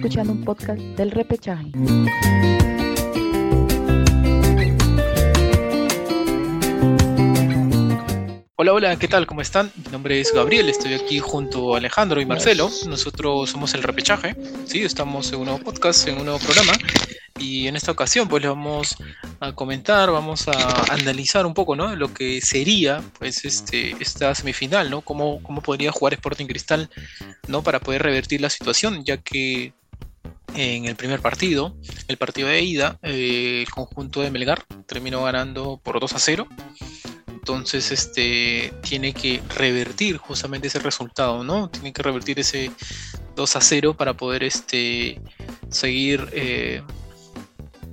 escuchando un podcast del repechaje. Hola, hola, ¿qué tal? ¿Cómo están? Mi nombre es Gabriel, estoy aquí junto a Alejandro y Marcelo. Nosotros somos el Repechaje, ¿sí? Estamos en un nuevo podcast, en un nuevo programa. Y en esta ocasión, pues, les vamos a comentar, vamos a analizar un poco, ¿no? Lo que sería, pues, este, esta semifinal, ¿no? Cómo, cómo podría jugar Sporting Cristal, ¿no? Para poder revertir la situación, ya que en el primer partido, el partido de ida, eh, el conjunto de Melgar terminó ganando por 2 a 0 entonces este tiene que revertir justamente ese resultado, ¿no? Tiene que revertir ese 2 a 0 para poder este seguir eh,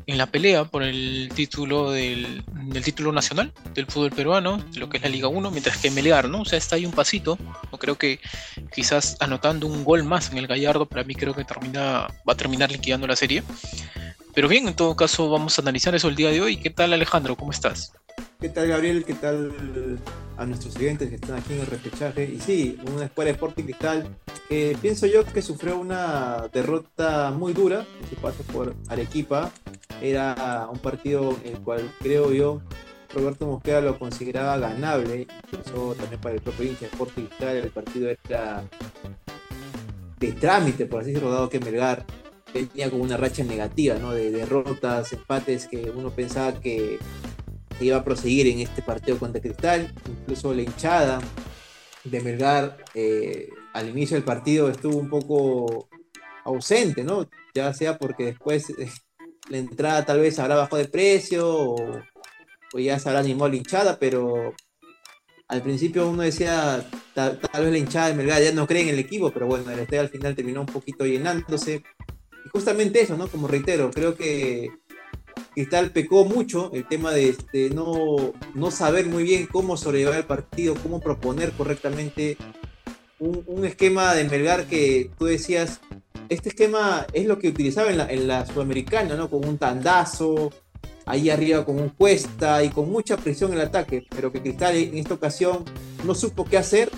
en la pelea por el título del, título nacional del fútbol peruano, lo que es la Liga 1, mientras que Melgar, ¿no? O sea, está ahí un pasito. No creo que quizás anotando un gol más en el Gallardo, para mí creo que termina, va a terminar liquidando la serie. Pero bien, en todo caso, vamos a analizar eso el día de hoy. ¿Qué tal, Alejandro? ¿Cómo estás? ¿Qué tal, Gabriel? ¿Qué tal a nuestros clientes que están aquí en el repechaje? Y sí, una escuela de Sporting Cristal que pienso yo que sufrió una derrota muy dura en su paso por Arequipa. Era un partido en el cual creo yo Roberto Mosquera lo consideraba ganable, incluso también para el propio hincha Sporting Cristal el partido era de trámite, por así decirlo, dado que Melgar tenía como una racha negativa, ¿no? De derrotas, empates que uno pensaba que iba a proseguir en este partido contra Cristal. Incluso la hinchada de Melgar eh, al inicio del partido estuvo un poco ausente, ¿no? Ya sea porque después la entrada tal vez habrá bajado de precio o, ya se habrá animado la hinchada, pero al principio uno decía, tal, vez la hinchada de Melgar ya no cree en el equipo, pero bueno, el estadio al final terminó un poquito llenándose. Y justamente eso, ¿no? Como reitero, creo que Cristal pecó mucho el tema de, no, no, saber muy bien cómo sobrellevar el partido, cómo proponer correctamente un, esquema de Melgar que tú decías, este esquema es lo que utilizaba en la, en la Sudamericana, ¿no? Con un tandazo, ahí arriba con un cuesta y con mucha presión en el ataque, pero que Cristal en esta ocasión no supo qué hacer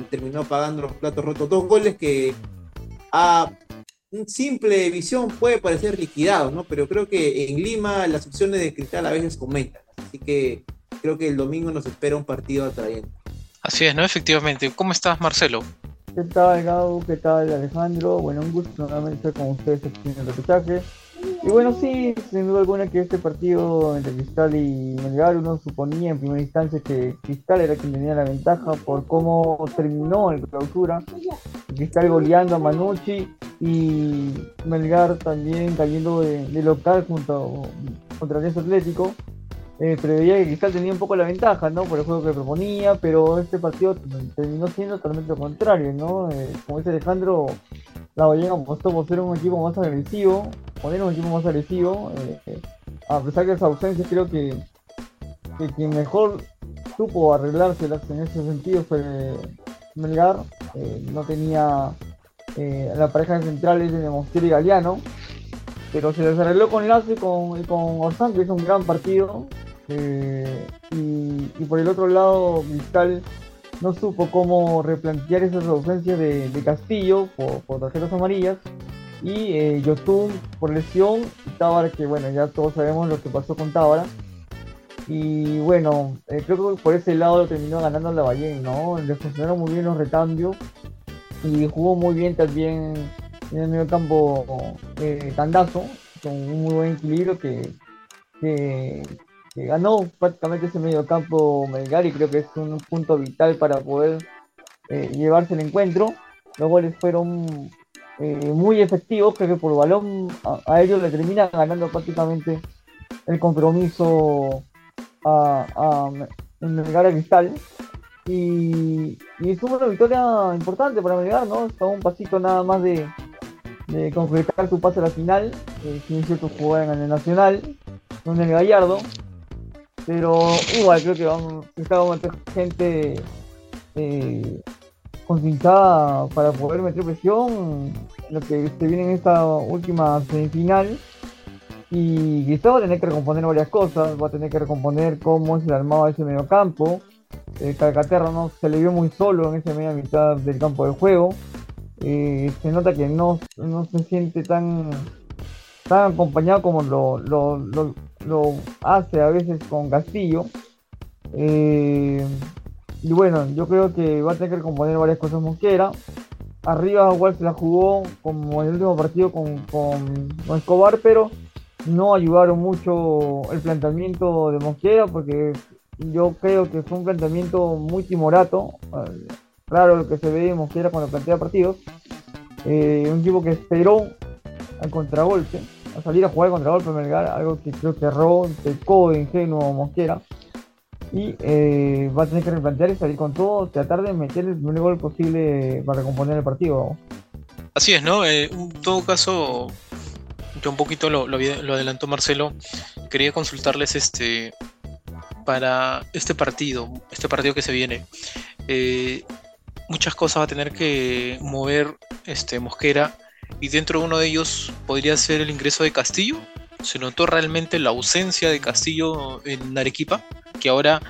y terminó pagando los platos rotos. Dos goles que a simple visión puede parecer liquidado, ¿no? Pero creo que en Lima las opciones de cristal a veces comentan. Así que creo que el domingo nos espera un partido atrayente. Así es, ¿no? Efectivamente. ¿Cómo estás, Marcelo? ¿Qué tal, Gabo? ¿Qué tal, Alejandro? Bueno, un gusto nuevamente estar con ustedes aquí en el repechaje. Y bueno, sí, sin duda alguna que este partido entre Cristal y Melgar, uno suponía en primera instancia que Cristal era quien tenía la ventaja por cómo terminó el clausura. Cristal goleando a Manucci y Melgar también cayendo de, local junto contra el Atlético. Eh, preveía que Cristal tenía un poco la ventaja, ¿no? Por el juego que proponía, pero este partido terminó siendo totalmente lo contrario, ¿no? Eh, como dice Alejandro, la Vallega apostó por ser un equipo más agresivo, poner un equipo más agresivo. Eh, a pesar de esa ausencia, creo que, que quien mejor supo arreglarse en ese sentido fue Melgar. no tenía la pareja de centrales de Montiel y Galeano, pero se les arregló con Lazo y con, con Orsán, que es un gran partido. Y, por el otro lado, Cristal no supo cómo replantear esas ausencias de, Castillo por, tarjetas amarillas. Y eh, Yotun por lesión y Tábara que bueno ya todos sabemos lo que pasó con Tábara. Y bueno eh, creo que por ese lado terminó ganando la Ballén no le funcionaron muy bien los recambios y jugó muy bien también en el medio campo eh, Tandazo con un muy buen equilibrio que que ganó prácticamente ese medio campo Melgar y creo que es un punto vital para poder eh, llevarse el encuentro. Los goles fueron eh, muy efectivos, creo que por balón a, ellos le termina ganando prácticamente el compromiso a, a, Melgar a Cristal. Y, y es una victoria importante para Melgar, ¿no? Está un pasito nada más de, concretar su pase a la final. Eh, si es cierto, jugar en el Nacional, donde el Gallardo. Pero igual creo que vamos, a meter gente eh, para poder meter presión lo que se viene en esta última semifinal. Y quizá va a tener que recomponer varias cosas, va a tener que recomponer cómo es el armado ese medio campo. Eh, Calcaterra no se le vio muy solo en esa media mitad del campo de juego. eh, se nota que no, no se siente tan, tan acompañado como lo, lo, lo, lo hace a veces con Castillo. Eh, y bueno, yo creo que va a tener que componer varias cosas Mosquera. Arriba igual se la jugó como en el último partido con, con, Escobar, pero no ayudaron mucho el planteamiento de Mosquera porque yo creo que fue un planteamiento muy timorato. Claro lo que se ve en Mosquera cuando plantea partidos. Eh, un equipo que esperó al contragolpe, a salir a jugar al contragolpe Melgar, algo que creo que erró, pecó de ingenuo Mosquera y eh, va a tener que replantear y salir con todo, tratar de meter el primer gol posible para recomponer el partido. Así es, ¿no? Eh, en todo caso, yo un poquito lo, lo, lo, adelantó Marcelo, quería consultarles este para este partido, este partido que se viene. Eh, muchas cosas va a tener que mover este Mosquera y dentro de uno de ellos podría ser el ingreso de Castillo. Se notó realmente la ausencia de Castillo en Arequipa que ahora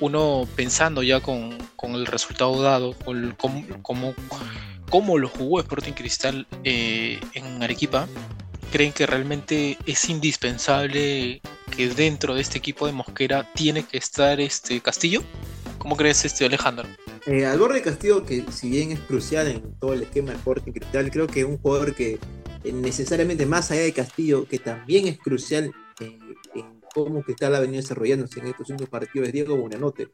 uno pensando ya con, el resultado dado, con cómo, lo jugó Sporting Cristal eh, en Arequipa, creen que realmente es indispensable que dentro de este equipo de Mosquera tiene que estar este Castillo? ¿Cómo crees este Alejandro? Eh, al borde de Castillo, que si bien es crucial en todo el esquema de Sporting Cristal, creo que es un jugador que eh, necesariamente más allá de Castillo, que también es crucial en, cómo Cristal ha venido desarrollándose en estos últimos partidos de Diego Buenanote.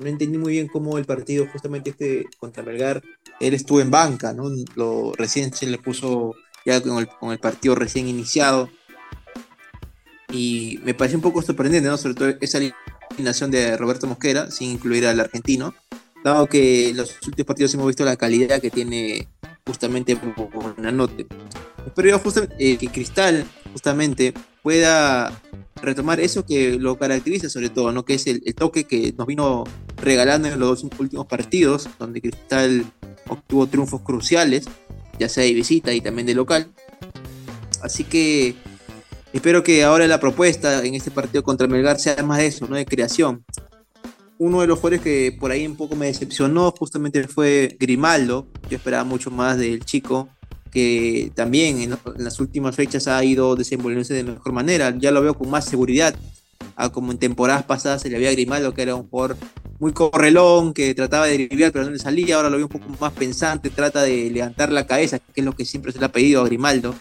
No entendí muy bien cómo el partido, justamente este contra Melgar, él estuvo en banca, ¿no? Lo, recién se le puso ya con el, partido recién iniciado. Y me pareció un poco sorprendente, ¿no? Sobre todo esa alineación de Roberto Mosquera, sin incluir al argentino. Dado que en los últimos partidos hemos visto la calidad que tiene justamente Buenanote. Espero yo justamente, eh, que Cristal justamente pueda retomar eso que lo caracteriza sobre todo, ¿no? que es el, toque que nos vino regalando en los últimos partidos, donde Cristal obtuvo triunfos cruciales, ya sea de visita y también de local. Así que espero que ahora la propuesta en este partido contra Melgar sea más de eso, ¿no? de creación. Uno de los jugadores que por ahí un poco me decepcionó justamente fue Grimaldo. Yo esperaba mucho más del chico que también en, las últimas fechas ha ido desenvolviéndose de mejor manera. Ya lo veo con más seguridad, a como en temporadas pasadas se le había Grimaldo, que era un jugador muy correlón, que trataba de driblar pero no le salía, ahora lo veo un poco más pensante, trata de levantar la cabeza, que es lo que siempre se le ha pedido a Grimaldo,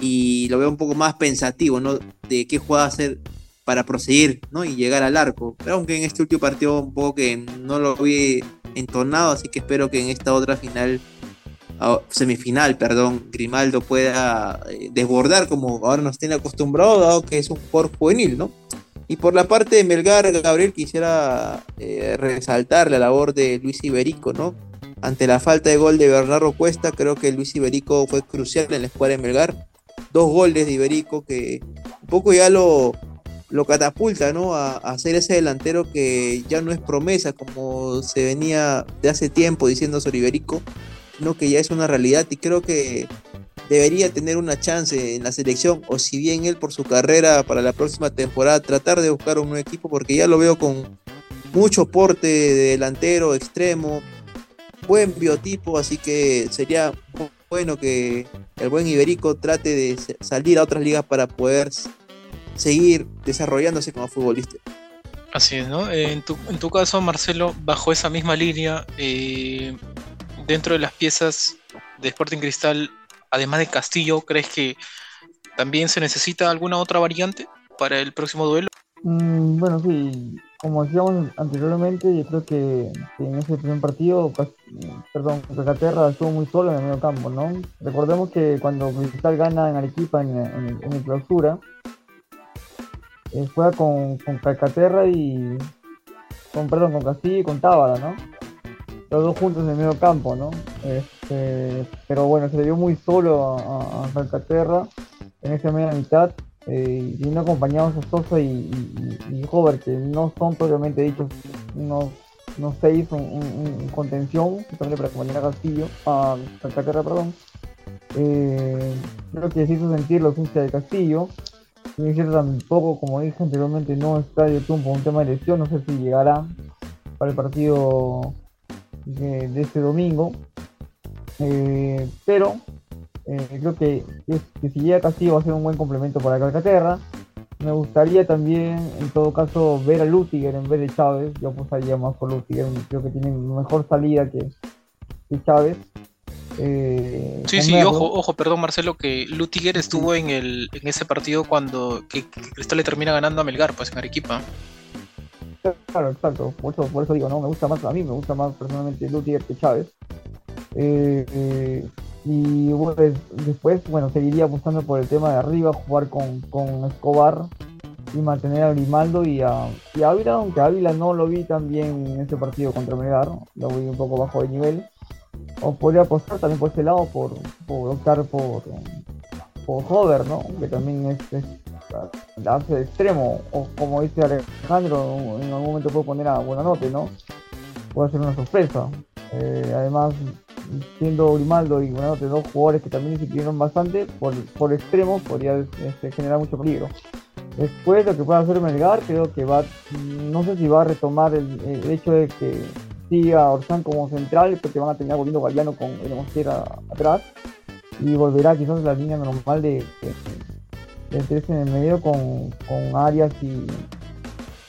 y lo veo un poco más pensativo, ¿no? De qué jugada hacer para proseguir, ¿no? Y llegar al arco. Pero aunque en este último partido un poco que no lo vi entonado, así que espero que en esta otra final semifinal, perdón, Grimaldo pueda eh, desbordar como ahora nos tiene acostumbrado, dado que es un jugador juvenil, ¿no? Y por la parte de Melgar, Gabriel, quisiera eh, resaltar la labor de Luis Iberico, ¿no? Ante la falta de gol de Bernardo Cuesta, creo que Luis Iberico fue crucial en la escuadra de Melgar. Dos goles de Iberico que un poco ya lo, lo catapulta, ¿no? A, a, ese delantero que ya no es promesa, como se venía de hace tiempo diciendo sobre Iberico, no que ya es una realidad y creo que debería tener una chance en la selección o si bien él por su carrera para la próxima temporada tratar de buscar un nuevo equipo porque ya lo veo con mucho porte de delantero, extremo, buen biotipo, así que sería bueno que el buen Iberico trate de salir a otras ligas para poder seguir desarrollándose como futbolista. Así es, ¿no? En tu, en tu caso, Marcelo, bajo esa misma línea, eh, dentro de las piezas de Sporting Cristal, además de Castillo, ¿crees que también se necesita alguna otra variante para el próximo duelo? Mm, bueno, sí, como decíamos anteriormente, yo creo que, en ese primer partido, perdón, Cacaterra estuvo muy solo en el medio campo, ¿no? Recordemos que cuando Cristal gana en Arequipa en, en, el clausura, eh, juega con, con Calcaterra y con con Castillo y con Tábara, ¿no? los dos juntos en el medio campo, ¿no? Este, pero bueno, se le dio muy solo a, Calcaterra en esa media mitad. Eh, y no acompañados a Sosa y, y, y, que no son propiamente dichos no no se hizo un, contención justamente para acompañar a Castillo, a Calcaterra, perdón. Eh, creo que se hizo sentir la ausencia de Castillo. Tampoco, como dije anteriormente, no está de por un tema de lesión. No sé si llegará para el partido de, este domingo. Eh, pero eh, creo que, que, si llega Castillo va a ser un buen complemento para Calcaterra. Me gustaría también, en todo caso, ver a Lutiger en vez de Chávez. Yo apostaría más por Lutiger. Creo que tiene mejor salida que, que Chávez. Eh, sí, sí, ojo, ojo, perdón Marcelo, que Lutiger estuvo en el en ese partido cuando que, Cristal le termina ganando a Melgar, pues en Arequipa. Claro, exacto, por eso, por eso digo, no, me gusta más, a mí me gusta más personalmente Lutiger que Chávez. Eh, eh, y pues, después, bueno, seguiría apostando por el tema de arriba, jugar con, con Escobar y mantener a Grimaldo y a, y Ávila, aunque Ávila no lo vi tan bien en ese partido contra Melgar, lo vi un poco bajo de nivel o podría apostar también por ese lado por, por optar por, por Hover, ¿no? Que también es, es hace de extremo, o como dice Alejandro, en algún momento puedo poner a Buenanote, ¿no? Puede ser una sorpresa. Eh, además, siendo Grimaldo y Buenanote dos jugadores que también disciplinaron bastante, por, por extremo podría este, generar mucho peligro. Después lo que pueda hacer Melgar, creo que va, no sé si va a retomar el hecho de que a Orsán como central, porque van a terminar volviendo Galeano con el Mosquera atrás y volverá quizás la línea normal de, de, tres en el medio con, con Arias y,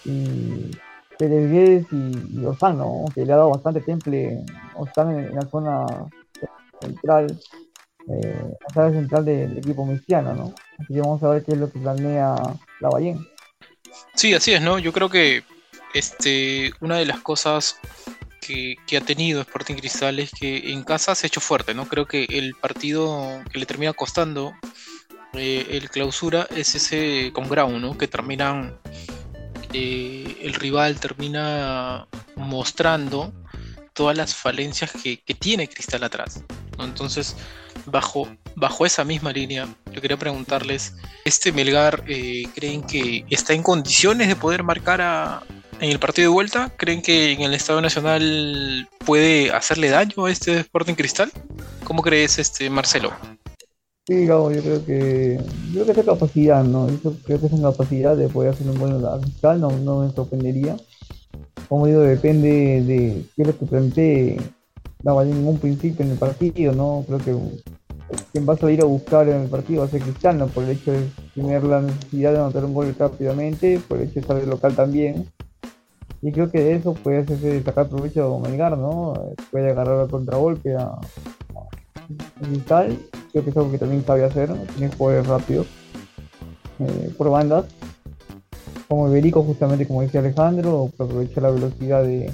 y Pérez y, y Orsán, que le ha dado bastante temple Orsán en, la zona central, eh, central del equipo mexicano, ¿no? Así que vamos a ver qué es lo que planea la Ballén. Sí, así es, ¿no? Yo creo que este, una de las cosas que, ha tenido Sporting Cristal es que en casa se ha hecho fuerte, ¿no? Creo que el partido que le termina costando eh, el clausura es ese con Grau, ¿no? Que terminan, eh, el rival termina mostrando todas las falencias que, tiene Cristal atrás. Entonces, bajo, bajo esa misma línea, yo quería preguntarles, ¿este Melgar eh, creen que está en condiciones de poder marcar a, en el partido de vuelta? ¿Creen que en el Estado Nacional puede hacerle daño a este Sporting Cristal? ¿Cómo crees, este Marcelo? Sí, Gabo, yo creo que yo creo que esa capacidad, ¿no? Yo creo que esa capacidad de poder hacer un buen Cristal no, no me sorprendería. Como digo, depende de qué es lo que plantee la en un principio en el partido, ¿no? Creo que quien va a salir a buscar en el partido va a ser Cristiano, por el hecho de tener la necesidad de anotar un gol rápidamente, por el hecho de estar local también. Y creo que de eso puede hacerse sacar provecho Melgar, ¿no? Puede agarrar el contragolpe a, a tal. Creo que es algo que también sabe hacer, tiene jugadores rápidos eh, por bandas. Como Iberico, justamente como dice Alejandro, aprovecha la velocidad de,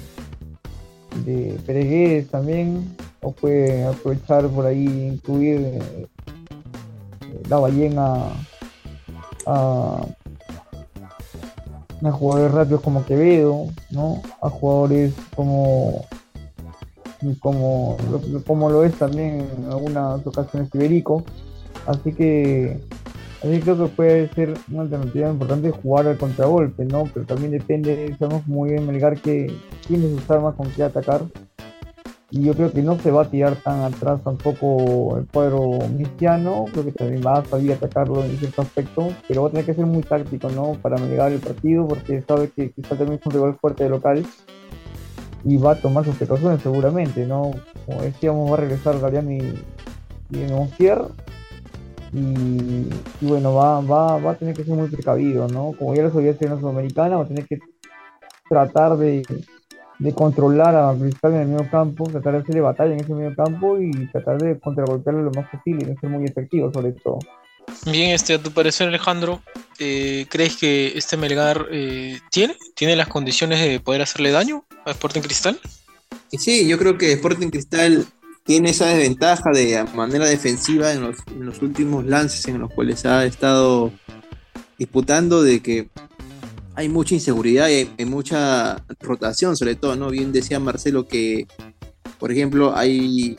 de Peregués también, o puede aprovechar por ahí incluir eh, la ballena a a jugadores rápidos como Quevedo, ¿no? A jugadores como como, como lo es también en algunas ocasiones Iberico. Así que así creo que puede ser una alternativa importante jugar al contragolpe, ¿no? Pero también depende, sabemos muy bien Melgar que tiene sus armas con qué atacar y yo creo que no se va a tirar tan atrás tampoco el cuadro cristiano, creo que también va a salir a atacarlo en cierto aspecto, pero va a tener que ser muy táctico, ¿no? Para negar el partido, porque sabe que quizá también es un rival fuerte de local y va a tomar sus precauciones seguramente, ¿no? Como decíamos, va a regresar Galeano y, y Montier y, bueno, va, va, va a tener que ser muy precavido, ¿no? Como ya lo sabía en la Sudamericana, va a tener que tratar de de controlar a Cristal en el medio campo, tratar de hacerle batalla en ese medio campo y tratar de contragolpearlo lo más posible y no ser muy efectivo sobre todo. Bien, este, a tu parecer Alejandro, eh, ¿crees que este Melgar eh, tiene, tiene las condiciones de poder hacerle daño a Sporting Cristal? Sí, yo creo que Sporting Cristal tiene esa desventaja de manera defensiva en los, en los últimos lances en los cuales ha estado disputando de que hay mucha inseguridad y hay, mucha rotación, sobre todo, ¿no? Bien decía Marcelo que, por ejemplo, hay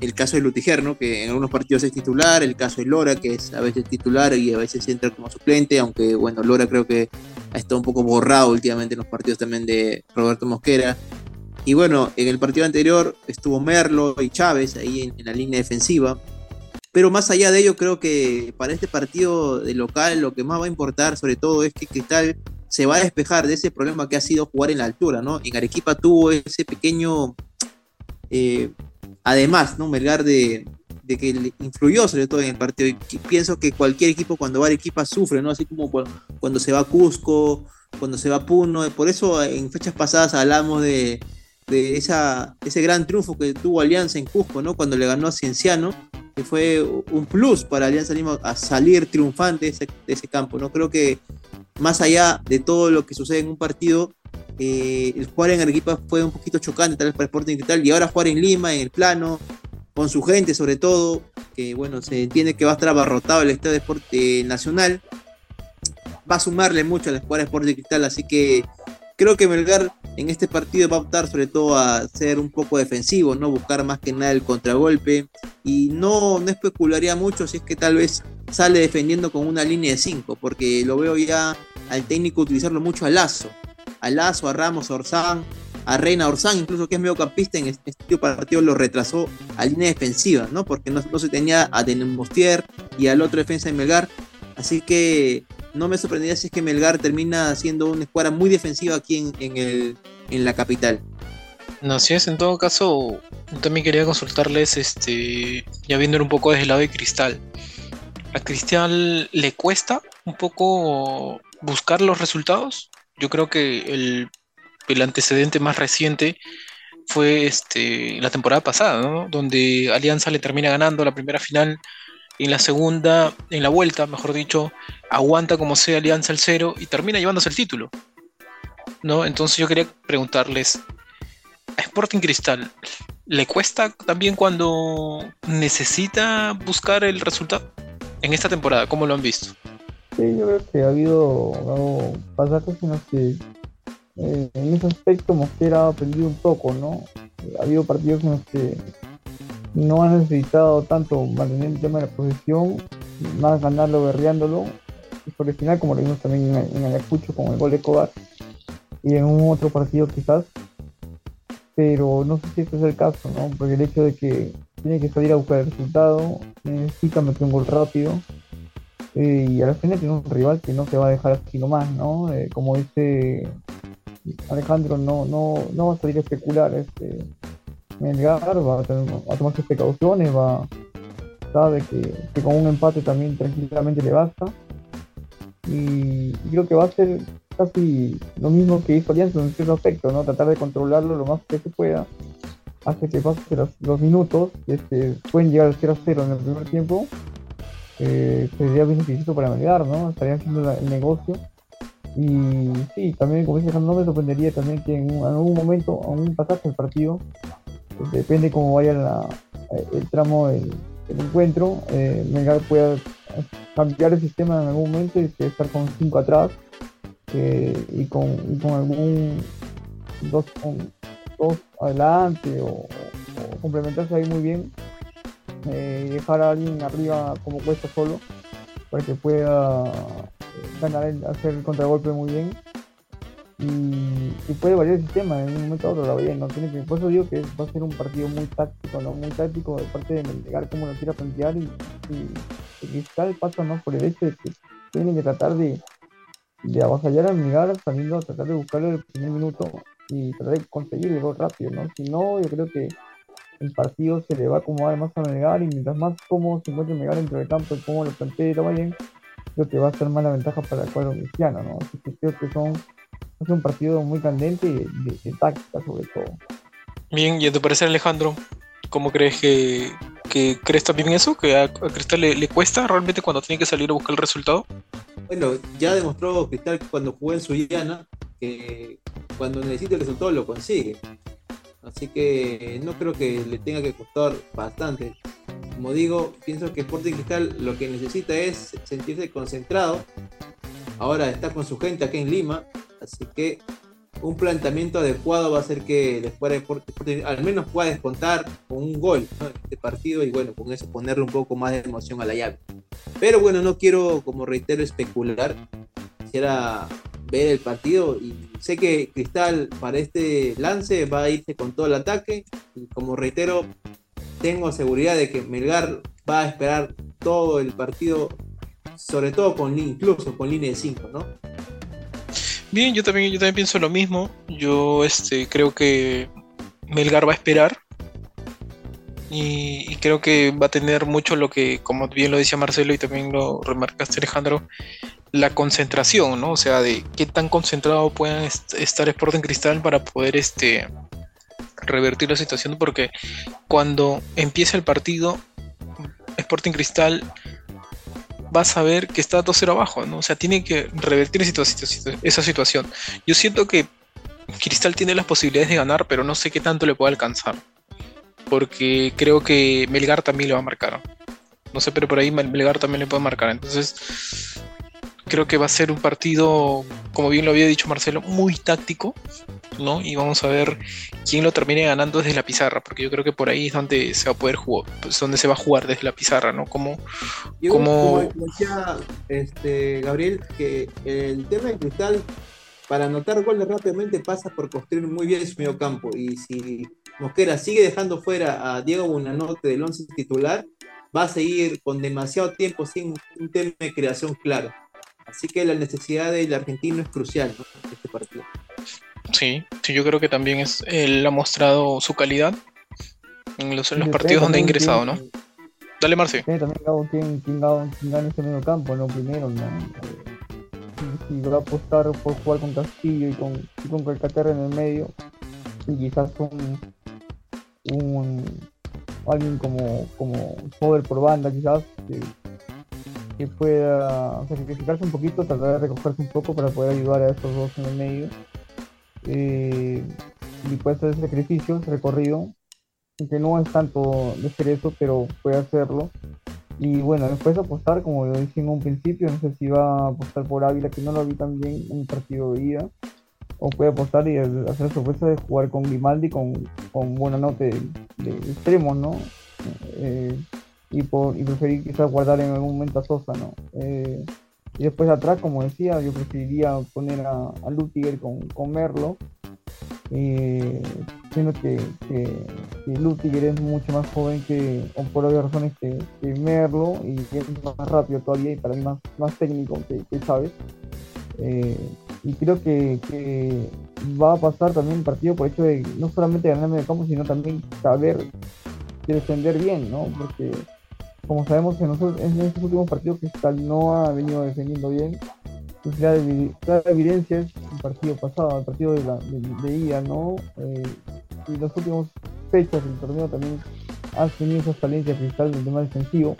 el caso de Lutiger, ¿no? Que en algunos partidos es titular, el caso de Lora, que es a veces titular y a veces entra como suplente, aunque, bueno, Lora creo que ha estado un poco borrado últimamente en los partidos también de Roberto Mosquera. Y bueno, en el partido anterior estuvo Merlo y Chávez ahí en, en la línea defensiva. Pero más allá de ello, creo que para este partido de local lo que más va a importar sobre todo es que Cristal se va a despejar de ese problema que ha sido jugar en la altura, ¿no? En Arequipa tuvo ese pequeño, eh, además, ¿no? Melgar de, de que le influyó sobre todo en el partido. Y pienso que cualquier equipo cuando va a Arequipa sufre, ¿no? Así como cuando se va a Cusco, cuando se va a Puno. Por eso en fechas pasadas hablamos de, ese gran triunfo que tuvo Alianza en Cusco, ¿no? Cuando le ganó a Cienciano, que fue un plus para Alianza Lima a salir triunfante de ese, campo, ¿no? Creo que más allá de todo lo que sucede en un partido, eh, el jugar en Arequipa fue un poquito chocante tal vez para Sporting Cristal y ahora jugar en Lima, en el plano, con su gente sobre todo, que bueno, se entiende que va a estar abarrotado el Estadio de Deporte Nacional, va a sumarle mucho a la escuadra Sporting Cristal, así que creo que Melgar en este partido va a optar sobre todo a ser un poco defensivo, no buscar más que nada el contragolpe y no, no especularía mucho si es que tal vez sale defendiendo con una línea de 5, porque lo veo ya al técnico utilizarlo mucho a Lazo, a Lazo, a Ramos, a Orsán, a Reina Orsán, incluso que es mediocampista en este partido lo retrasó a línea defensiva, ¿no? Porque no, se tenía a Mostier y al otro defensa de Melgar. Así que no me sorprendería si es que Melgar termina siendo una escuadra muy defensiva aquí en, el, en la capital. No, si es, en todo caso, también quería consultarles, este, ya viendo un poco desde el lado de Cristal. ¿A Cristal le cuesta un poco buscar los resultados? Yo creo que el el antecedente más reciente fue este, la temporada pasada, donde Alianza le termina ganando la primera final, en la segunda, en la vuelta, mejor dicho, aguanta como sea Alianza el cero y termina llevándose el título. ¿no? Entonces yo quería preguntarles, ¿a Sporting Cristal le cuesta también cuando necesita buscar el resultado? En esta temporada, ¿cómo lo han visto? Sí, yo creo que ha habido pasajes en los que eh, en ese aspecto Mosquera ha aprendido un poco, ¿no? Ha habido partidos en los que no han necesitado tanto mantener el tema de la posesión, más ganarlo berreándolo, y por el final, como lo vimos también en, Ayacucho con el gol de Cobar, y en un otro partido quizás, pero no sé si este es el caso, ¿no? Porque el hecho de que tiene que salir a buscar el resultado, necesita meter un gol rápido, eh, y al final tiene un rival que no se va a dejar así nomás, ¿no? como dice Alejandro no, no, no va a salir a especular. Este, Melgar va a, a tomar sus precauciones, va, sabe que, con un empate también tranquilamente le basta. Y, creo que va a ser casi lo mismo que hizo Alianza en cierto aspecto, ¿no? Tratar de controlarlo lo más que se pueda, hace que pase los, minutos, que este, pueden llegar al 0 0 en el primer tiempo, eh, sería difícil para Melgar, ¿no? Estarían haciendo el negocio y sí, también, como dice no me sorprendería también que en, algún momento, en un pasaje del partido, depende cómo vaya eh, el tramo del, encuentro, eh, Melgar pueda cambiar el sistema en algún momento y estar con 5 atrás eh, y, con, algún dos, dos adelante o, complementarse ahí muy bien, eh, dejar a alguien arriba como cuesta solo para que pueda ganar, hacer el contragolpe muy bien. Y, puede variar el sistema en un momento a otro, la bien, no tiene que, por eso digo que va a ser un partido muy táctico, ¿no? muy táctico de parte de llegar como lo quiera plantear y, y, Cristal pasa más por el hecho de que tienen que tratar de, de avasallar a Melgar saliendo a tratar de buscarle el primer minuto y tratar de conseguir rápido, ¿no? Si no, yo creo que el partido se le va a acomodar más a Melgar y mientras más cómodo se encuentre Melgar dentro del campo y cómo lo plantea bien creo que va a ser más la ventaja para el cuadro cristiano, ¿no? Así que creo que son, es un partido muy candente y de, táctica sobre todo. Bien, y a tu parecer Alejandro, ¿cómo crees que, que crees también eso? ¿Que a, Cristal le, cuesta realmente cuando tiene que salir a buscar el resultado? Bueno, ya demostró Cristal cuando jugó en Sullana que cuando necesita el resultado lo consigue. Así que no creo que le tenga que costar bastante como digo, pienso que Sporting Cristal lo que necesita es sentirse concentrado. Ahora está con su gente aquí en Lima, así que un planteamiento adecuado va a hacer que después Sporting al menos pueda descontar con un gol en este partido y bueno, con eso ponerle un poco más de emoción a la llave. Pero bueno, no quiero, como reitero, especular. Quisiera ver el partido y sé que Cristal para este lance va a irse con todo el ataque y como reitero, tengo seguridad de que Melgar va a esperar todo el partido, sobre todo con incluso con línea de 5, ¿no? Bien, yo también, yo también pienso lo mismo. Yo este, creo que Melgar va a esperar. Y, creo que va a tener mucho lo que, como bien lo decía Marcelo y también lo remarcaste Alejandro, la concentración, ¿no? O sea, de qué tan concentrado puedan estar Sporting Cristal para poder este, revertir la situación, porque cuando empieza el partido, Sporting Cristal va a saber que está 2-0 abajo, ¿no? O sea, tiene que revertir esa situación. Yo siento que Cristal tiene las posibilidades de ganar, pero no sé qué tanto le puede alcanzar porque creo que Melgar también le va a marcar. No sé, pero por ahí Melgar también le puede marcar. Entonces, creo que va a ser un partido, como bien lo había dicho Marcelo, muy táctico, ¿no? Y vamos a ver quién lo termine ganando desde la pizarra, porque yo creo que por ahí es donde se va a poder jugar, pues donde se va a jugar desde la pizarra, ¿no? Como, como... decía este, Gabriel, que el tema de Cristal, para anotar goles rápidamente pasa por construir muy bien su medio campo, y si Mosquera sigue dejando fuera a Diego Bunanote del 11 titular, va a seguir con demasiado tiempo sin un tema de creación claro. Así que la necesidad del argentino es crucial en este partido. Sí, sí, yo creo que también es, él ha mostrado su calidad en los, partidos donde ha ingresado, ¿no? Dale, Marci. también quién, quién, gana ese medio campo, ¿no? Primero, ¿no? Si, va a apostar por jugar con Castillo y con, y con Calcaterra en el medio, y quizás un, un alguien como, como poder por banda quizás que, pueda sacrificarse un poquito, tratar de recogerse un poco para poder ayudar a estos dos en el medio. Eh, y puede hacer ese sacrificio, ese recorrido, que no es tanto de hacer eso, pero puede hacerlo. Y bueno, después apostar, como lo dije en un principio, no sé si va a apostar por Ávila, que no lo vi tan bien en un partido de ida o puede apostar y hacer sorpresa de jugar con Grimaldi con, con buena nota de, extremos, ¿no? Eh, y, por, y preferir quizás guardar en algún momento a Sosa, ¿no? Eh, y después atrás, como decía, yo preferiría poner a, a Lutiger con, con Merlo, eh, que, que, Lutiger es mucho más joven que, o por obvias razones, que, Merlo, y es más rápido todavía y para mí más, más técnico que, que. Eh, y creo que, va a pasar también el partido por hecho de no solamente ganar medio campo, sino también saber defender bien, ¿no? Porque como sabemos en, en estos últimos partidos Cristal no ha venido defendiendo bien. Y la, evidencia es el partido pasado, el partido de, la, de, ida, ¿no? Eh, y las últimas fechas del torneo también ha tenido esas falencias Cristal en el tema defensivo.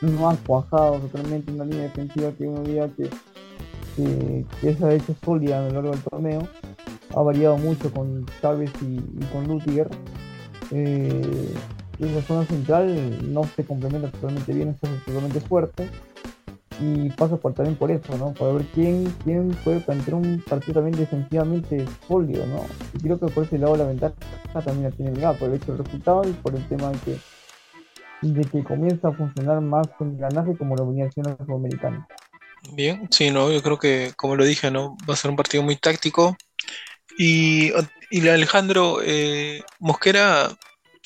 No ha cuajado totalmente una línea defensiva que uno diga que que, se ha hecho sólida a lo largo del torneo. Ha variado mucho con Chávez y, con Lutiger. Eh, la zona central no se complementa totalmente bien, está totalmente fuerte. Y pasa por, también por eso, ¿no? Para ver quién, quién puede plantear un partido también defensivamente sólido, ¿no? Y creo que por ese lado la ventaja también la tiene el por el hecho del resultado y por el tema de que, de que comienza a funcionar más con engranaje como la venía haciendo el sudamericano. Bien, sí, no, yo creo que, como lo dije, ¿no? Va a ser un partido muy táctico. Y, y Alejandro eh, Mosquera,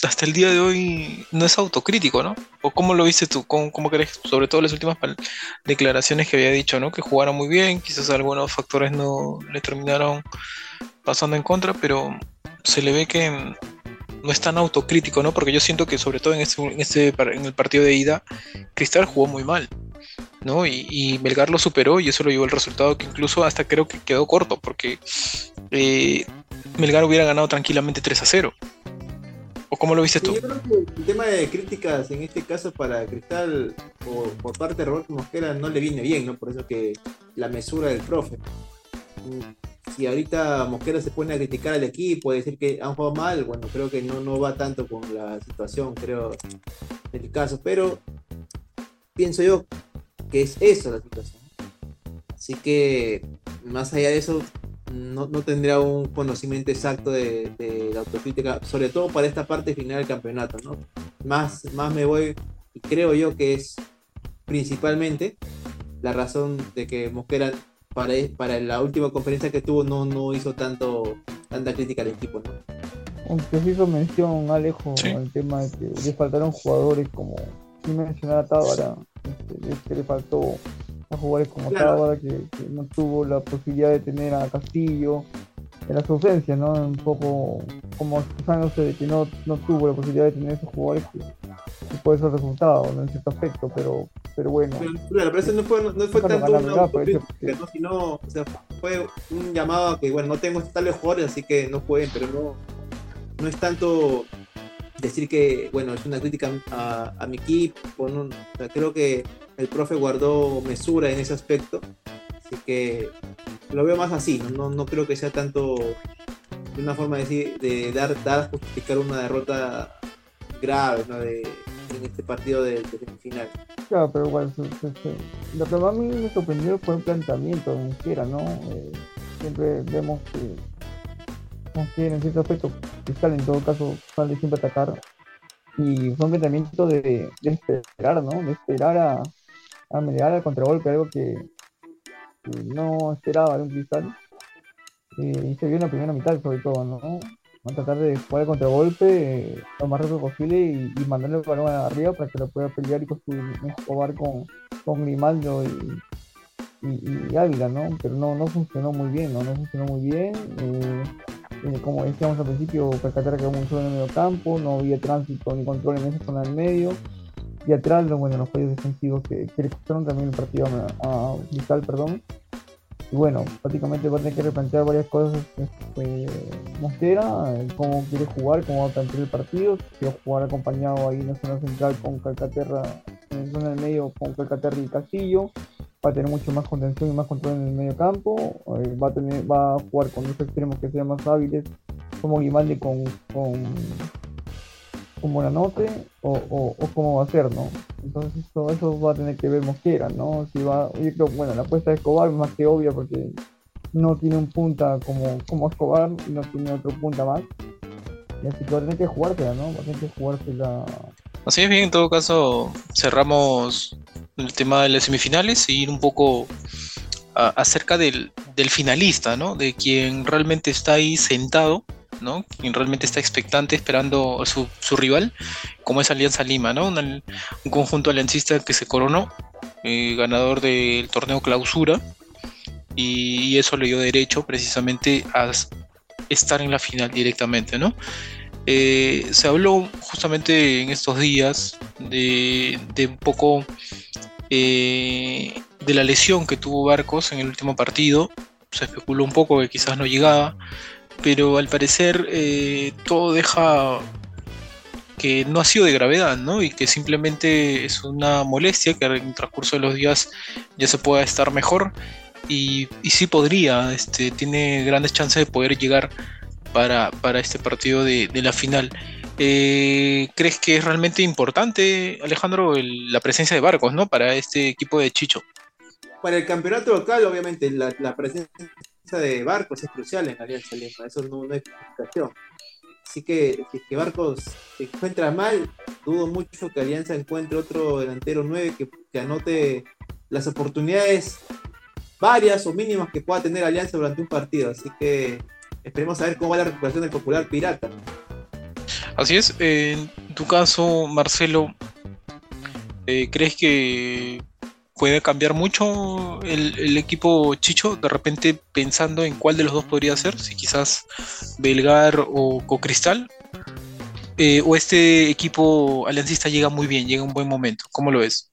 hasta el día de hoy, no es autocrítico, ¿no? ¿O cómo lo viste tú? ¿Cómo, cómo crees? Sobre todo las últimas declaraciones que había dicho, ¿no? Que jugaron muy bien, quizás algunos factores no le terminaron pasando en contra, pero se le ve que no es tan autocrítico, ¿no? Porque yo siento que sobre todo en este, en este el partido de ida, Cristal jugó muy mal. ¿no? Y, Melgar lo superó y eso lo llevó el resultado que incluso hasta creo que quedó corto, porque eh, Melgar hubiera ganado tranquilamente 3 a 0. ¿O cómo lo viste tú? yo creo que el tema de críticas en este caso para Cristal por, por parte de Roberto Mosquera no le viene bien, ¿no? Por eso que la mesura del profe. Si ahorita Mosquera se pone a criticar al equipo, decir que han jugado mal, bueno, creo que no, no va tanto con la situación, creo, en el caso. Pero pienso yo que es eso la situación. Así que, más allá de eso, no, tendría un conocimiento exacto de, la autocrítica, sobre todo para esta parte final del campeonato, ¿no? Más, más me voy, y creo yo que es principalmente la razón de que Mosquera para, para la última conferencia que tuvo no, no hizo tanto tanta crítica al equipo, ¿no? Aunque se hizo mención, Alejo, al tema de que le faltaron jugadores como, sin mencionar a Tábara, que le faltó a jugadores como claro. que, no tuvo la posibilidad de tener a Castillo, de las ausencias, ¿no? Un poco como excusándose de que no, no tuvo la posibilidad de tener esos jugadores que, que puede ser resultado, ¿no? En cierto aspecto, pero, pero bueno. Pero, claro, pero eso no fue, no fue tanto una autocrítica, ¿no? sino, o sea, fue un llamado a que, bueno, no tengo tales jugadores, así que no pueden, pero no, no es tanto decir que, bueno, es una crítica a, a mi equipo, ¿no? O sea, creo que el profe guardó mesura en ese aspecto, así que lo veo más así, no, no, no creo que sea tanto una forma de decir, de dar, dar justificar una derrota grave, ¿no? De, en este partido de, semifinal. Claro, pero igual, se- se- lo que más a mí me sorprendió fue el planteamiento de Mosquera, ¿no? Eh, siempre vemos que en cierto aspecto, Fiscal en todo caso sale siempre a atacar y fue un planteamiento de, de esperar, ¿no? De esperar a, a mediar al contragolpe, algo que, no esperaba de un Cristal Eh, y se vio en la primera mitad sobre todo, ¿no? Van a tratar de jugar el contragolpe eh, lo más rápido posible y, mandarle el balón arriba para que lo pueda pelear y Escobar con, con Grimaldo y, y, y Ávila, ¿no? Pero no, no funcionó muy bien, ¿no? No funcionó muy bien. eh, eh, como decíamos al principio, Calcaterra quedó muy solo en el medio campo, no había tránsito ni control en esa zona del medio. Y atrás, bueno, los fallos defensivos que, que le costaron también el partido a, a Cristal, perdón. Y bueno, prácticamente va a tener que replantear varias cosas este, Mosquera, cómo quiere jugar, cómo va a plantear el partido, si va a jugar acompañado ahí en la zona central con Calcaterra, en la zona del medio con Calcaterra y Castillo, va a tener mucho más contención y más control en el medio campo, eh, va a tener, va a jugar con dos extremos que sean más hábiles, como Guimaldi con, con, con Buenanote, o, o, o cómo va a ser, ¿no? Entonces todo eso va a tener que ver Mosquera, ¿no? Si va, yo creo, bueno, la apuesta de Escobar es más que obvia porque no tiene un punta como, como Escobar y no tiene otro punta más. Y así que va a tener que jugársela, ¿no? Va a tener que jugársela. Así es bien, en todo caso, cerramos el tema de las semifinales y ir un poco a- acerca del, del finalista, ¿no? De quien realmente está ahí sentado, ¿no? Quien realmente está expectante esperando a su, su rival, como es Alianza Lima, ¿no? Un conjunto aliancista que se coronó, eh, ganador del torneo clausura, y, eso le dio derecho precisamente a estar en la final directamente, ¿no? Eh, se habló justamente en estos días de, de un poco eh, de la lesión que tuvo Barcos en el último partido. Se especuló un poco que quizás no llegaba, pero al parecer eh, todo deja que no ha sido de gravedad, ¿no? Y que simplemente es una molestia que en el transcurso de los días ya se pueda estar mejor. Y, y sí podría, este, tiene grandes chances de poder llegar para, para este partido de, la final. Eh, ¿Crees que es realmente importante, Alejandro, la presencia de Barcos, ¿no? Para este equipo de Chicho. Para el campeonato local, obviamente, la, la presencia de Barcos es crucial en Alianza Lima, eso no, no hay explicación. Así que si es que Barcos se encuentra mal, dudo mucho que Alianza encuentre otro delantero 9 que, anote las oportunidades varias o mínimas que pueda tener Alianza durante un partido. Así que esperemos a ver cómo va la recuperación del popular Pirata. Así es, en tu caso, Marcelo, eh, ¿crees que puede cambiar mucho el, equipo Chicho? De repente pensando en cuál de los dos podría ser, si quizás Belgar o, o Cristal. Eh, o este equipo aliancista llega muy bien, llega un buen momento. ¿Cómo lo ves?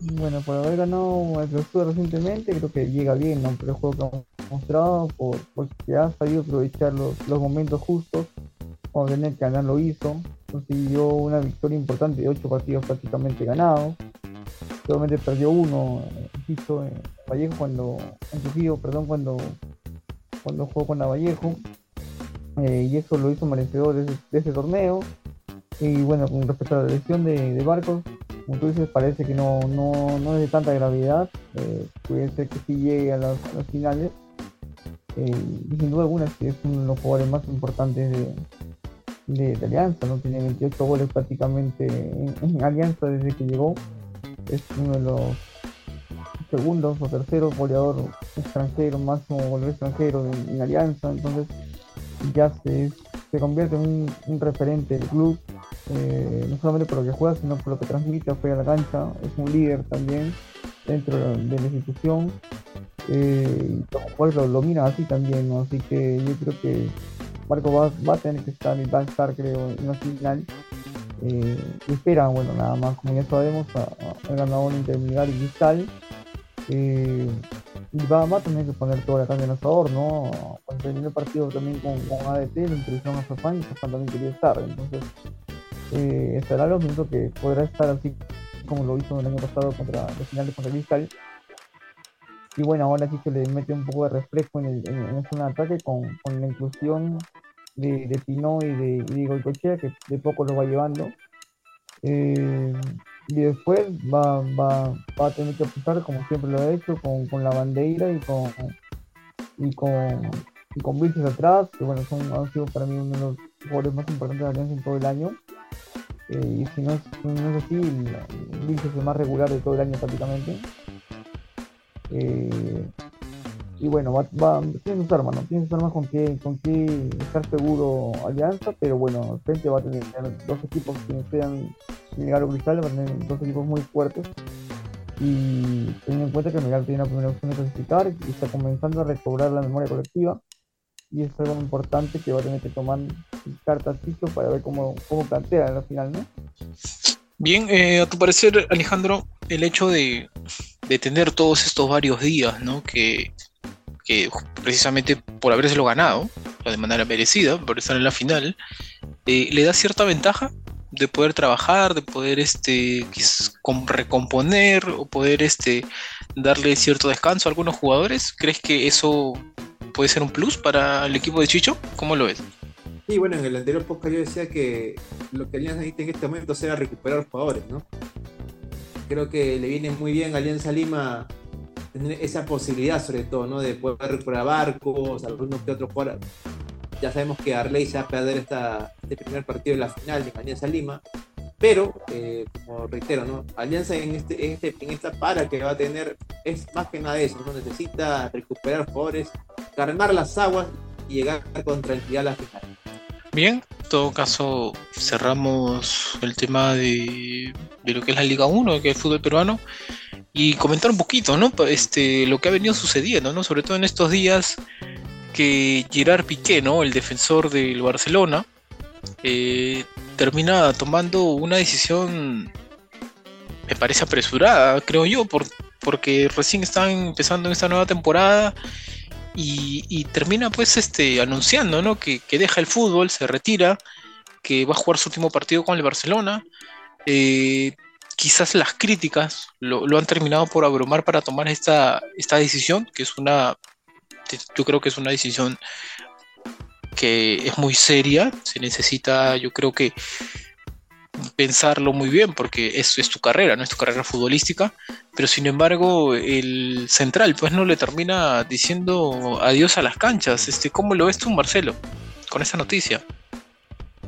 Bueno, por haber ganado el clausura recientemente, creo que llega bien, ¿no? El juego que ha mostrado, por, porque ha sabido aprovechar los, los momentos justos, cuando tenía que ganar lo hizo, consiguió una victoria importante de ocho partidos prácticamente ganados, solamente perdió uno, eh, insisto, en Vallejo cuando, en Trujillo, perdón, cuando, cuando jugó con la Vallejo, eh, y eso lo hizo merecedor de ese, torneo, y bueno, con respecto a la lesión de, Barcos, como tú parece que no, no, no es de tanta gravedad. eh, puede ser que sí llegue a las, finales. eh, y sin duda alguna sí es uno de los jugadores más importantes de, de, Alianza. ¿no? Tiene 28 goles prácticamente en, en Alianza desde que llegó. Es uno de los segundos o terceros goleador extranjero, máximo goleador extranjero en, en Alianza. Entonces ya se, se convierte en un, referente del club eh, no solamente por lo que juega, sino por lo que transmite afuera de la cancha. Es un líder también dentro de la institución. Eh, y lo, lo mira así también. Así que yo creo que Marco va, va a tener que estar y va a estar, creo, en la final. Eh, esperan, bueno, nada más, como ya sabemos, ha ganado un y Cristal. Eh, y va, va, a tener que poner toda la carne en el asador, ¿no? Cuando terminó el partido también con, con ADT, lo introdujeron a Safán y Safán también quería estar. Entonces, eh, estará los minutos que podrá estar así como lo hizo el año pasado contra los finales contra Cristal. Y bueno, ahora sí se le mete un poco de refresco en el, en, en ataque con, con, la inclusión de, de y de, y de que de poco lo va llevando. Eh, y después va, va, va, a tener que apostar, como siempre lo ha hecho, con, con la bandera y con y con, y con atrás, que bueno, son, han sido para mí uno de los jugadores más importantes de la Alianza en todo el año. Eh, y si no es, no es así, Vilches es el más regular de todo el año prácticamente. Eh, y bueno, va, va, tiene sus armas, ¿no? Tiene sus armas con que, con que estar seguro Alianza, pero bueno, frente va a tener dos equipos que sean Melgar Cristal, va a tener dos equipos muy fuertes. Y teniendo en cuenta que Melgar tiene la primera opción de clasificar y está comenzando a recobrar la memoria colectiva. Y es algo importante que va a tener que tomar cartas para ver cómo, cómo plantea en la final, ¿no? Bien, eh, a tu parecer, Alejandro, el hecho de, de tener todos estos varios días, ¿no? Que, que precisamente por habérselo ganado, de manera merecida, por estar en la final, eh, le da cierta ventaja de poder trabajar, de poder este, recomponer o poder este, darle cierto descanso a algunos jugadores. ¿Crees que eso puede ser un plus para el equipo de Chicho? ¿Cómo lo ves? Sí, bueno, en el anterior podcast yo decía que lo que Alianza necesita en este momento era recuperar jugadores, ¿no? Creo que le viene muy bien a Alianza Lima tener esa posibilidad, sobre todo, ¿no? De poder recuperar barcos, algunos que otros jugadores. Ya sabemos que Arley se va a perder esta, este primer partido de la final de Alianza Lima, pero, eh, como reitero, ¿no? Alianza en, este, este, en esta para que va a tener es más que nada eso, ¿no? Necesita recuperar jugadores, calmar las aguas y llegar con tranquilidad a la final. Bien, en todo caso cerramos el tema de, de lo que es la Liga 1, que es el fútbol peruano y comentar un poquito, ¿no? Este, lo que ha venido sucediendo, ¿no? Sobre todo en estos días que Gerard Piqué, ¿no? El defensor del Barcelona, eh, termina tomando una decisión, me parece apresurada, creo yo, por, porque recién están empezando esta nueva temporada y, termina pues este, anunciando, ¿no? Que, que, deja el fútbol, se retira, que va a jugar su último partido con el Barcelona. Eh, quizás las críticas lo, han terminado por abrumar para tomar esta, esta decisión, que es una, yo creo que es una decisión que es muy seria, se necesita, yo creo que pensarlo muy bien porque es, es tu carrera, no es tu carrera futbolística, pero sin embargo el central pues no le termina diciendo adiós a las canchas. Este, ¿Cómo lo ves tú, Marcelo, con esta noticia?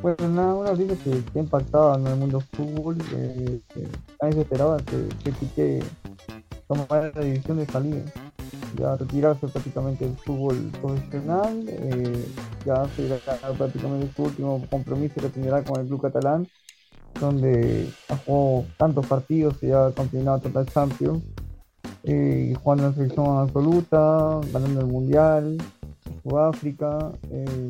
Bueno, nada, una noticia que, que ha impactado en el mundo fútbol. Eh, eh, nadie esperaba que, que Piqué tomara la decisión de salir, ya retirarse prácticamente del fútbol profesional. Eh, ya será prácticamente su último compromiso que tendrá con el club catalán, donde ha jugado tantos partidos y ha continuado total Champions, eh, jugando en la selección absoluta, ganando el Mundial, Sudáfrica. Eh,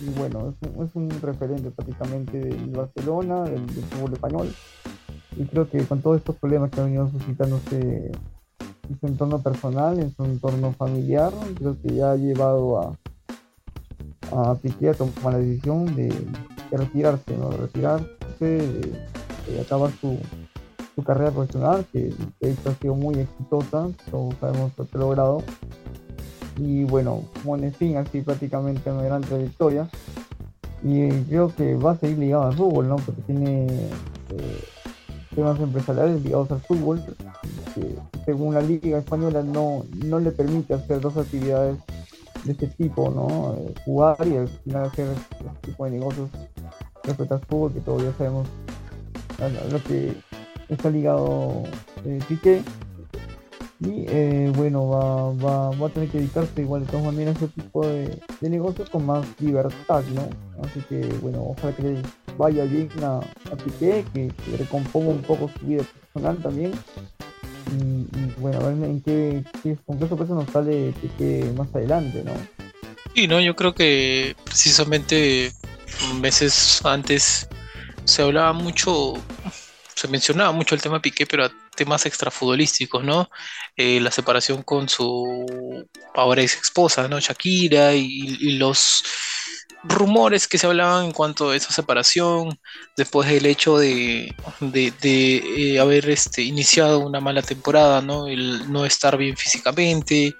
y bueno, es un, referente prácticamente del Barcelona, del, fútbol español. Y creo que con todos estos problemas que ha venido suscitándose en su entorno personal, en su entorno familiar, creo que ya ha llevado a, a Piqué a tomar la decisión de, retirarse, ¿no? de retirarse, de, acabar su, su, carrera profesional, que de ha sido muy exitosa, todos sabemos ha logrado y bueno, pone fin así prácticamente una gran trayectoria y creo que va a seguir ligado al fútbol, ¿no? Porque tiene eh, temas empresariales ligados al fútbol, que según la liga española no, no le permite hacer dos actividades de este tipo, ¿no? Eh, jugar y al final hacer este tipo de negocios respecto al fútbol, que todavía sabemos lo que está ligado eh, Piqué y eh, bueno, va, va, va, a tener que dedicarse igual de todas maneras a ese tipo de, de, negocios con más libertad, ¿no? Así que bueno, ojalá que le vaya bien a, a Piqué, que, recomponga un poco su vida personal también. Y, bueno, a ver en qué, con qué sorpresa nos sale que más adelante, ¿no? Sí, no, yo creo que precisamente meses antes se hablaba mucho, se mencionaba mucho el tema Piqué, pero temas extrafutbolísticos, ¿no? Eh, la separación con su ahora ex esposa, ¿no? Shakira y, los rumores que se hablaban en cuanto a esa separación, después del hecho de, de, eh, haber este, iniciado una mala temporada, ¿no? El no estar bien físicamente,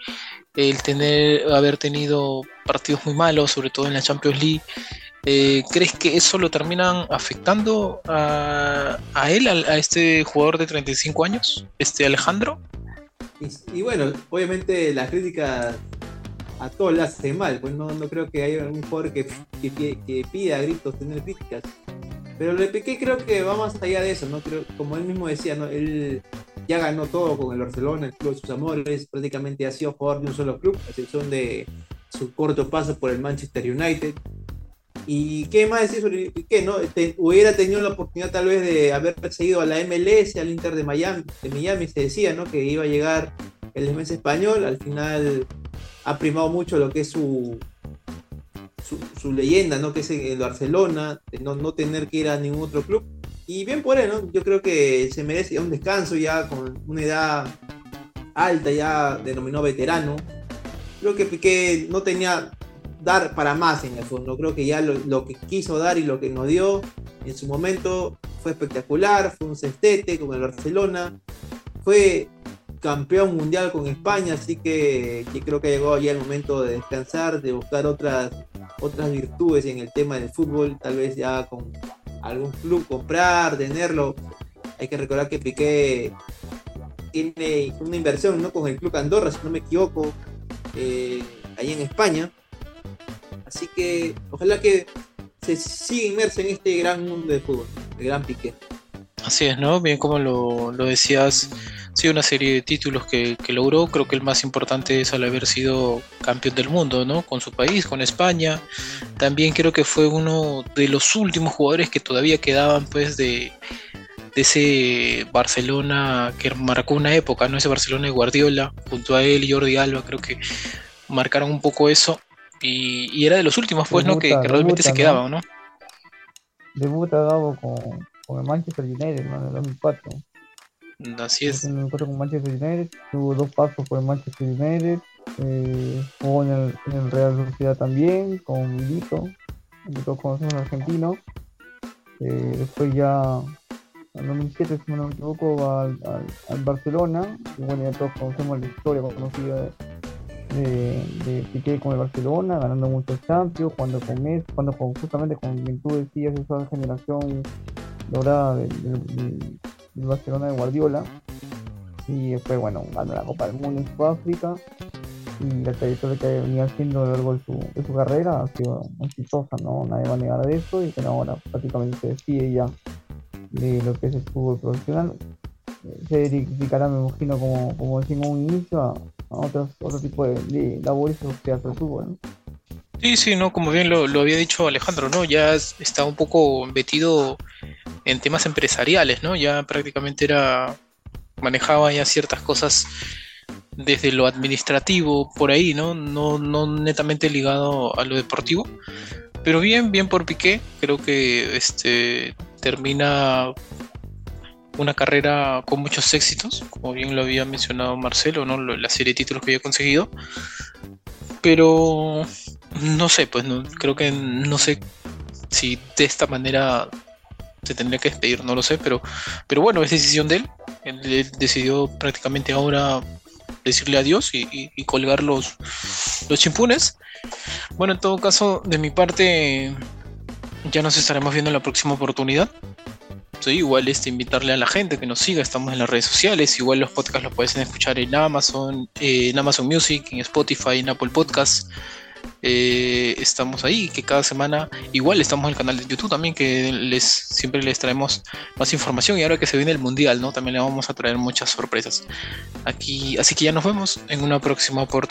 el tener, haber tenido partidos muy malos, sobre todo en la Champions League. Eh, ¿Crees que eso lo terminan afectando a, él, a, este jugador de 35 años, este Alejandro? Y, bueno, obviamente la crítica a todos le hace mal, pues no, no creo que haya algún jugador que, que, pida a gritos tener críticas. Pero lo de Piqué creo que va más allá de eso, ¿no? Creo, como él mismo decía, ¿no? Él ya ganó todo con el Barcelona, el club de sus amores, prácticamente ha sido jugador de un solo club, a excepción de su corto paso por el Manchester United. ¿Y qué más decir sobre Piqué? ¿no? hubiera tenido la oportunidad tal vez de haber perseguido a la MLS, al Inter de Miami, de Miami se decía, ¿no? Que iba a llegar el mes español, al final ha primado mucho lo que es su, su, leyenda, ¿no? Que es el Barcelona, no, no tener que ir a ningún otro club. Y bien por él, ¿no? Yo creo que se merece un descanso ya con una edad alta, ya denominó veterano. Creo que Piqué no tenía dar para más en el fondo. Creo que ya lo, que quiso dar y lo que nos dio en su momento fue espectacular, fue un cestete con el Barcelona, fue campeón mundial con España, así que, creo que llegó ya el momento de descansar, de buscar otras, otras virtudes en el tema del fútbol, tal vez ya con algún club comprar, tenerlo. Hay que recordar que Piqué tiene una inversión ¿no? con el club Andorra, si no me equivoco, eh, ahí en España. Así que ojalá que se siga inmerso en este gran mundo de fútbol, el gran Piqué. Así es, ¿no? Bien como lo, decías, sí, una serie de títulos que, logró. Creo que el más importante es al haber sido campeón del mundo, ¿no? Con su país, con España. También creo que fue uno de los últimos jugadores que todavía quedaban, pues, de, ese Barcelona que marcó una época, ¿no? Ese Barcelona de Guardiola, junto a él y Jordi Alba, creo que marcaron un poco eso. Y, era de los últimos, pues, ¿no? Que, realmente se quedaban, ¿no? Debuta Gabo con con el Manchester United, en el 2004. Así es. En el con Manchester United, tuvo dos pasos por el Manchester United, eh, jugó en el, en el, Real Sociedad también, con Milito, que todos conocemos argentino. Eh, después ya, en 2007, si no me equivoco, al, al, Barcelona, y bueno, ya todos conocemos la historia conocida de, Piqué con el Barcelona, ganando muchos Champions, cuando con Messi, cuando con, justamente con quien tú decías, esa generación dorada del, Barcelona de Guardiola. Y después, bueno, ganó la Copa del Mundo en Sudáfrica. Y la trayectoria que venía haciendo a lo largo de su, carrera ha sido exitosa, ¿no? Nadie va a negar de eso. Y que ahora prácticamente se decide ya de lo que es el fútbol profesional. Se dedicará, me imagino, como, como decimos un inicio, a, otro tipo de, labores que hace el fútbol, ¿no? Sí, sí, no, como bien lo, había dicho Alejandro, ¿no? Ya está un poco metido en temas empresariales, ¿no? Ya prácticamente era manejaba ya ciertas cosas desde lo administrativo por ahí, ¿no? No, no netamente ligado a lo deportivo. Pero bien, bien por Piqué, creo que este termina una carrera con muchos éxitos, como bien lo había mencionado Marcelo, ¿no? La serie de títulos que había conseguido. Pero no sé, pues no, creo que no sé si de esta manera se tendría que despedir, no lo sé, pero, pero bueno, es decisión de él. Él, decidió prácticamente ahora decirle adiós y, colgar los, los chimpunes. Bueno, en todo caso, de mi parte, ya nos estaremos viendo en la próxima oportunidad. Igual este, invitarle a la gente que nos siga, estamos en las redes sociales, igual los podcasts los pueden escuchar en Amazon, eh, en Amazon Music, en Spotify, en Apple Podcasts. Eh, estamos ahí, que cada semana igual estamos en el canal de YouTube también, que les siempre les traemos más información y ahora que se viene el mundial, ¿no? También le vamos a traer muchas sorpresas. Aquí, así que ya nos vemos en una próxima oportunidad.